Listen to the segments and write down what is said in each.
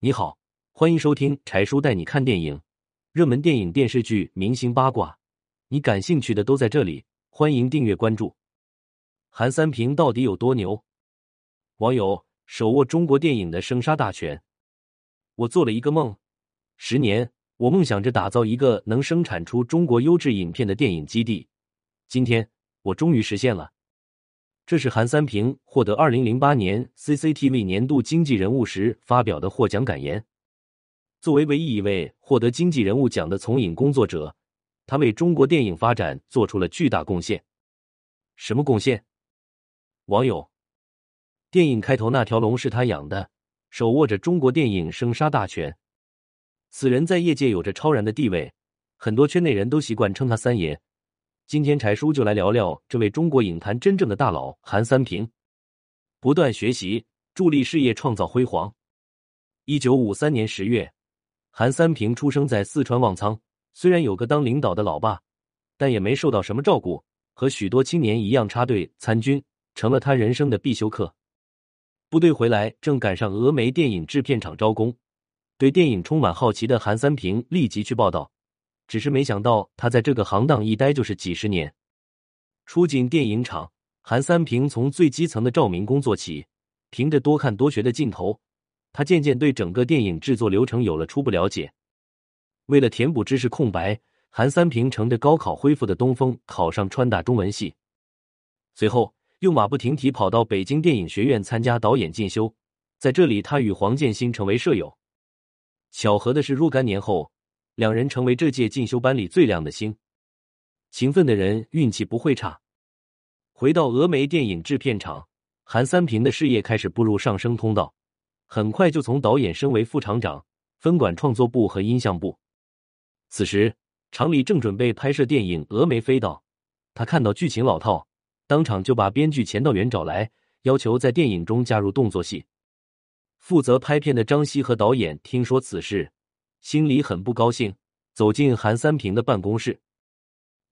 你好，欢迎收听柴叔带你看电影，热门电影、电视剧、明星八卦，你感兴趣的都在这里。欢迎订阅关注。韩三平到底有多牛？网友手握中国电影的生杀大权。我做了一个梦，十年，我梦想着打造一个能生产出中国优质影片的电影基地。今天，我终于实现了。这是韩三平获得二零零八年 CCTV 年度经济人物时发表的获奖感言。作为唯一一位获得经济人物奖的从影工作者，他为中国电影发展做出了巨大贡献。什么贡献？网友：电影开头那条龙是他养的。手握着中国电影生杀大权，此人在业界有着超然的地位，很多圈内人都习惯称他三爷。今天柴叔就来聊聊这位中国影坛真正的大佬韩三平。不断学习，助力事业创造辉煌。一九五三年十月，韩三平出生在四川旺苍。虽然有个当领导的老爸，但也没受到什么照顾，和许多青年一样插队参军，成了他人生的必修课。部队回来，正赶上峨眉电影制片厂招工。对电影充满好奇的韩三平立即去报道，只是没想到他在这个行当一待就是几十年。初进电影厂，韩三平从最基层的照明工作起，凭着多看多学的劲头，他渐渐对整个电影制作流程有了初步了解。为了填补知识空白，韩三平乘着高考恢复的东风，考上川大中文系，随后。又马不停蹄跑到北京电影学院参加导演进修，在这里他与黄建新成为舍友。巧合的是，若干年后，两人成为这届进修班里最亮的星。勤奋的人运气不会差。回到峨眉电影制片厂，韩三平的事业开始步入上升通道，很快就从导演升为副厂长，分管创作部和音像部。此时，厂里正准备拍摄电影《峨眉飞刀》，他看到剧情老套。当场就把编剧钱道元找来，要求在电影中加入动作戏。负责拍片的张希和导演听说此事，心里很不高兴，走进韩三平的办公室。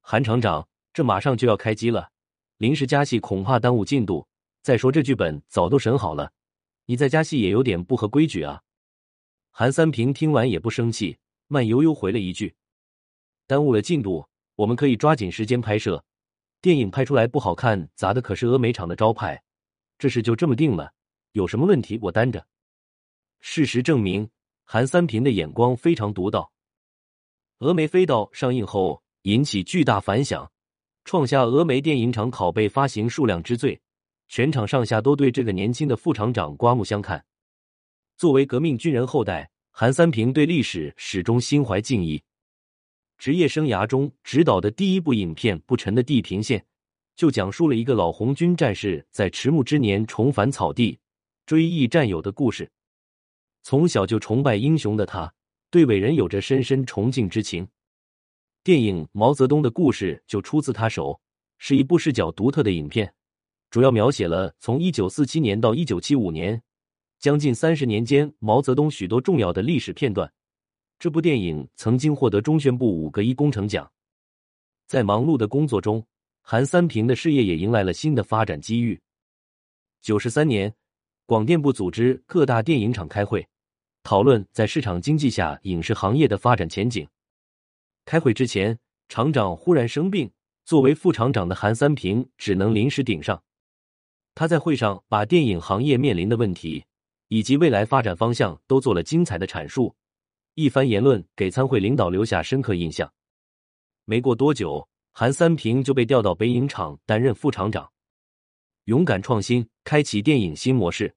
韩厂长，这马上就要开机了，临时加戏恐怕耽误进度。再说这剧本早都审好了，你再加戏也有点不合规矩啊。韩三平听完也不生气，慢悠悠回了一句：“耽误了进度，我们可以抓紧时间拍摄。”电影拍出来不好看，砸的可是峨眉厂的招牌。这事就这么定了，有什么问题我担着。事实证明，韩三平的眼光非常独到。峨眉飞刀上映后引起巨大反响，创下峨眉电影厂拷贝发行数量之最，全场上下都对这个年轻的副厂长刮目相看。作为革命军人后代，韩三平对历史始终心怀敬意。职业生涯中执导的第一部影片《不沉的地平线》，就讲述了一个老红军战士在迟暮之年重返草地，追忆战友的故事。从小就崇拜英雄的他，对伟人有着深深崇敬之情。电影《毛泽东的故事》就出自他手，是一部视角独特的影片，主要描写了从一九四七年到一九七五年，将近三十年间毛泽东许多重要的历史片段。这部电影曾经获得中宣部五个一工程奖。在忙碌的工作中，韩三平的事业也迎来了新的发展机遇。九十三年，广电部组织各大电影厂开会，讨论在市场经济下影视行业的发展前景。开会之前，厂长忽然生病，作为副厂长的韩三平只能临时顶上。他在会上把电影行业面临的问题以及未来发展方向都做了精彩的阐述。一番言论给参会领导留下深刻印象。没过多久，韩三平就被调到北影厂担任副厂长，勇敢创新，开启电影新模式。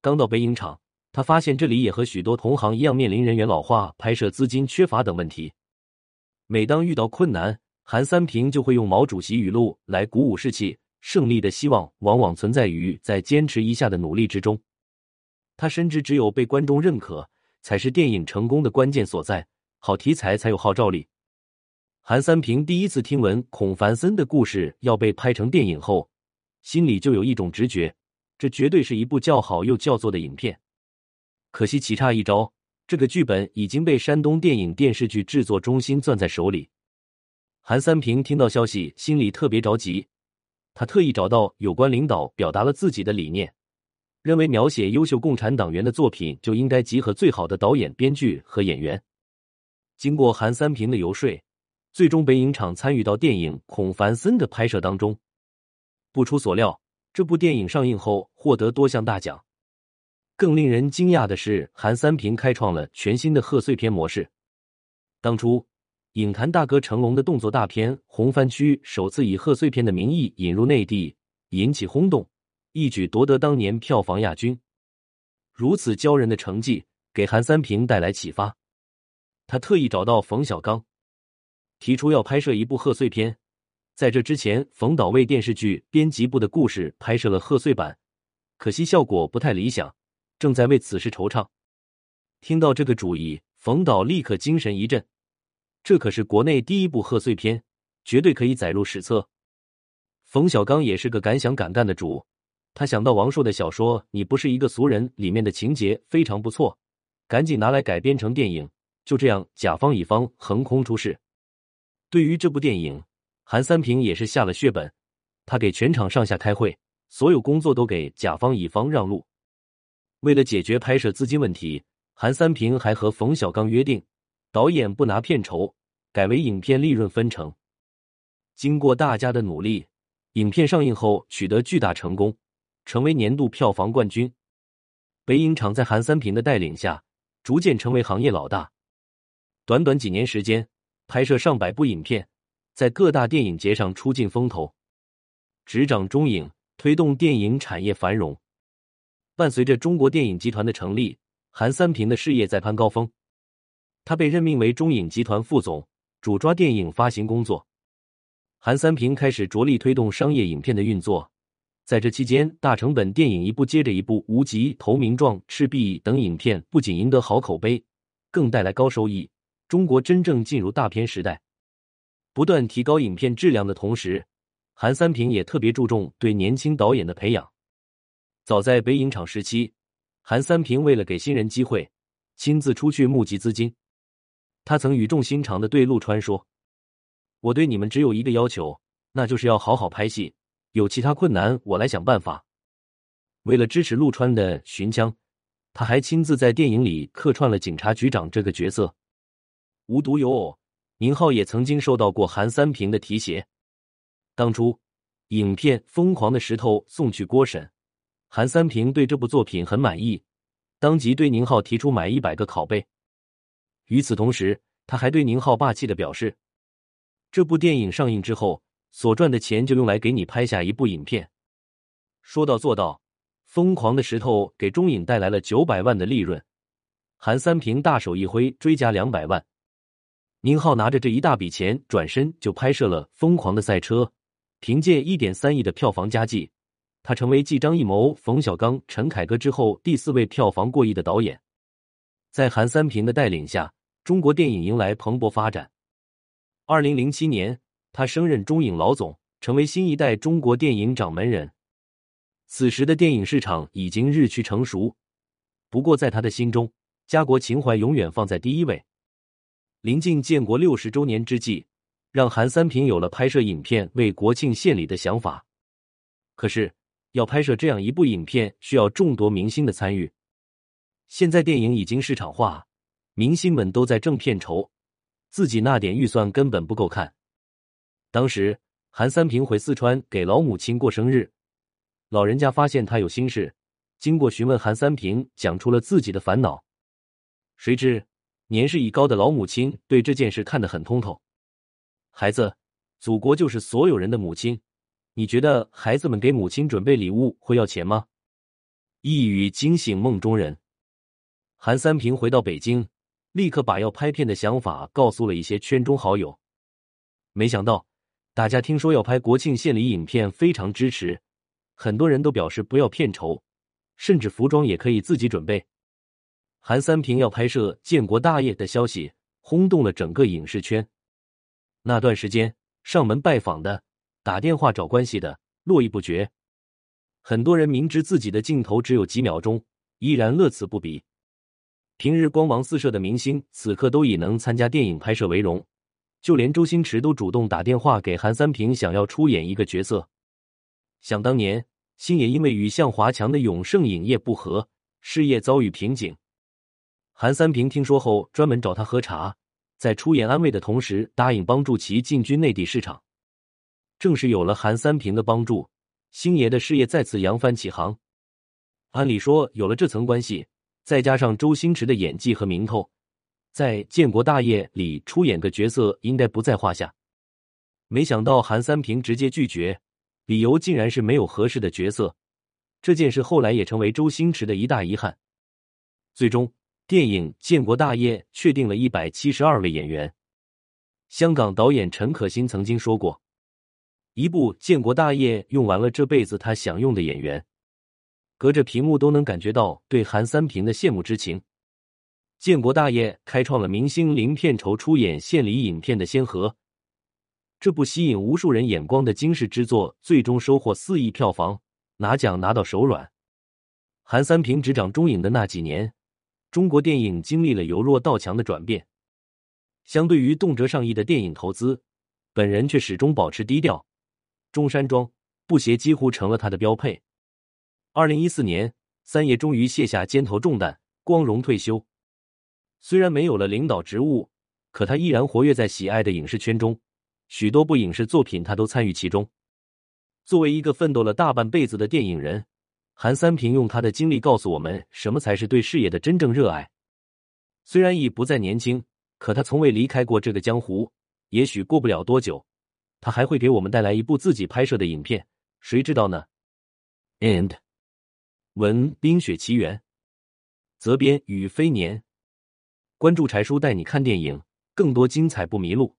刚到北影厂，他发现这里也和许多同行一样面临人员老化、拍摄资金缺乏等问题。每当遇到困难，韩三平就会用毛主席语录来鼓舞士气。胜利的希望往往存在于在坚持一下的努力之中。他深知，只有被观众认可。才是电影成功的关键所在，好题材才有号召力。韩三平第一次听闻孔繁森的故事要被拍成电影后，心里就有一种直觉，这绝对是一部叫好又叫座的影片。可惜棋差一招，这个剧本已经被山东电影电视剧制作中心攥在手里。韩三平听到消息，心里特别着急，他特意找到有关领导，表达了自己的理念。认为描写优秀共产党员的作品就应该集合最好的导演、编剧和演员。经过韩三平的游说，最终北影厂参与到电影《孔繁森》的拍摄当中。不出所料，这部电影上映后获得多项大奖。更令人惊讶的是，韩三平开创了全新的贺岁片模式。当初，影坛大哥成龙的动作大片《红番区》首次以贺岁片的名义引入内地，引起轰动，一举夺得当年票房亚军。如此骄人的成绩，给韩三平带来启发。他特意找到冯小刚，提出要拍摄一部贺岁片。在这之前，冯导为电视剧编辑部的故事拍摄了贺岁版，可惜效果不太理想，正在为此事惆怅。听到这个主意，冯导立刻精神一振，这可是国内第一部贺岁片，绝对可以载入史册。冯小刚也是个敢想敢干的主，他想到王朔的小说《你不是一个俗人》里面的情节非常不错，赶紧拿来改编成电影。就这样，甲方乙方横空出世。对于这部电影，韩三平也是下了血本，他给全场上下开会，所有工作都给甲方乙方让路。为了解决拍摄资金问题，韩三平还和冯小刚约定，导演不拿片酬，改为影片利润分成。经过大家的努力，影片上映后取得巨大成功，成为年度票房冠军。北影厂在韩三平的带领下，逐渐成为行业老大。短短几年时间，拍摄上百部影片，在各大电影节上出尽风头，执掌中影，推动电影产业繁荣。伴随着中国电影集团的成立，韩三平的事业在攀高峰。他被任命为中影集团副总，主抓电影发行工作。韩三平开始着力推动商业影片的运作，在这期间，大成本电影一部接着一部，《无极》《投名状》《赤壁》等影片不仅赢得好口碑，更带来高收益。中国真正进入大片时代，不断提高影片质量的同时，韩三平也特别注重对年轻导演的培养。早在北影厂时期，韩三平为了给新人机会，亲自出去募集资金。他曾语重心长的对陆川说：“我对你们只有一个要求，那就是要好好拍戏，有其他困难我来想办法。”为了支持陆川的寻枪，他还亲自在电影里客串了警察局长这个角色。无独有偶，宁浩也曾经受到过韩三平的提携。当初，影片《疯狂的石头》送去郭审，韩三平对这部作品很满意，当即对宁浩提出买一百个拷贝。与此同时，他还对宁浩霸气的表示：“这部电影上映之后，所赚的钱就用来给你拍下一部影片。”说到做到，《疯狂的石头》给中影带来了九百万的利润，韩三平大手一挥，追加两百万。宁浩拿着这一大笔钱，转身就拍摄了《疯狂的赛车》，凭借一点三亿的票房佳绩，他成为继张艺谋、冯小刚、陈凯歌之后第四位票房过亿的导演。在韩三平的带领下，中国电影迎来蓬勃发展。二零零七年，他升任中影老总，成为新一代中国电影掌门人。此时的电影市场已经日趋成熟，不过在他的心中，家国情怀永远放在第一位。临近建国六十周年之际，让韩三平有了拍摄影片为国庆献礼的想法。可是，要拍摄这样一部影片，需要众多明星的参与。现在电影已经市场化，明星们都在挣片酬，自己那点预算根本不够看。当时，韩三平回四川给老母亲过生日，老人家发现他有心事，经过询问，韩三平讲出了自己的烦恼。谁知。年事已高的老母亲对这件事看得很通透。孩子，祖国就是所有人的母亲。你觉得孩子们给母亲准备礼物会要钱吗？一语惊醒梦中人。韩三平回到北京，立刻把要拍片的想法告诉了一些圈中好友。没想到，大家听说要拍国庆献礼影片，非常支持。很多人都表示不要片酬，甚至服装也可以自己准备。韩三平要拍摄建国大业的消息轰动了整个影视圈。那段时间，上门拜访的、打电话找关系的络绎不绝。很多人明知自己的镜头只有几秒钟，依然乐此不疲。平日光芒四射的明星，此刻都以能参加电影拍摄为荣。就连周星驰都主动打电话给韩三平，想要出演一个角色。想当年，星爷因为与向华强的永盛影业不和，事业遭遇瓶颈。韩三平听说后，专门找他喝茶，在出言安慰的同时，答应帮助其进军内地市场。正是有了韩三平的帮助，星爷的事业再次扬帆起航。按理说，有了这层关系，再加上周星驰的演技和名头，在《建国大业》里出演个角色应该不在话下。没想到韩三平直接拒绝，理由竟然是没有合适的角色。这件事后来也成为周星驰的一大遗憾。最终，电影《建国大业》确定了一百七十二位演员。香港导演陈可辛曾经说过：“一部《建国大业》用完了这辈子他想用的演员。”隔着屏幕都能感觉到对韩三平的羡慕之情。《建国大业》开创了明星零片酬出演献礼影片的先河。这部吸引无数人眼光的惊世之作，最终收获四亿票房，拿奖拿到手软。韩三平执掌中影的那几年，中国电影经历了由弱到强的转变。相对于动辄上亿的电影投资，本人却始终保持低调，中山装、布鞋几乎成了他的标配。二零一四年，三爷终于卸下肩头重担，光荣退休。虽然没有了领导职务，可他依然活跃在喜爱的影视圈中。许多部影视作品，他都参与其中。作为一个奋斗了大半辈子的电影人，韩三平用他的经历告诉我们，什么才是对事业的真正热爱。虽然已不再年轻，可他从未离开过这个江湖。也许过不了多久，他还会给我们带来一部自己拍摄的影片，谁知道呢？And，文《冰雪奇缘》，责编：雨飞年。关注柴叔带你看电影，更多精彩不迷路。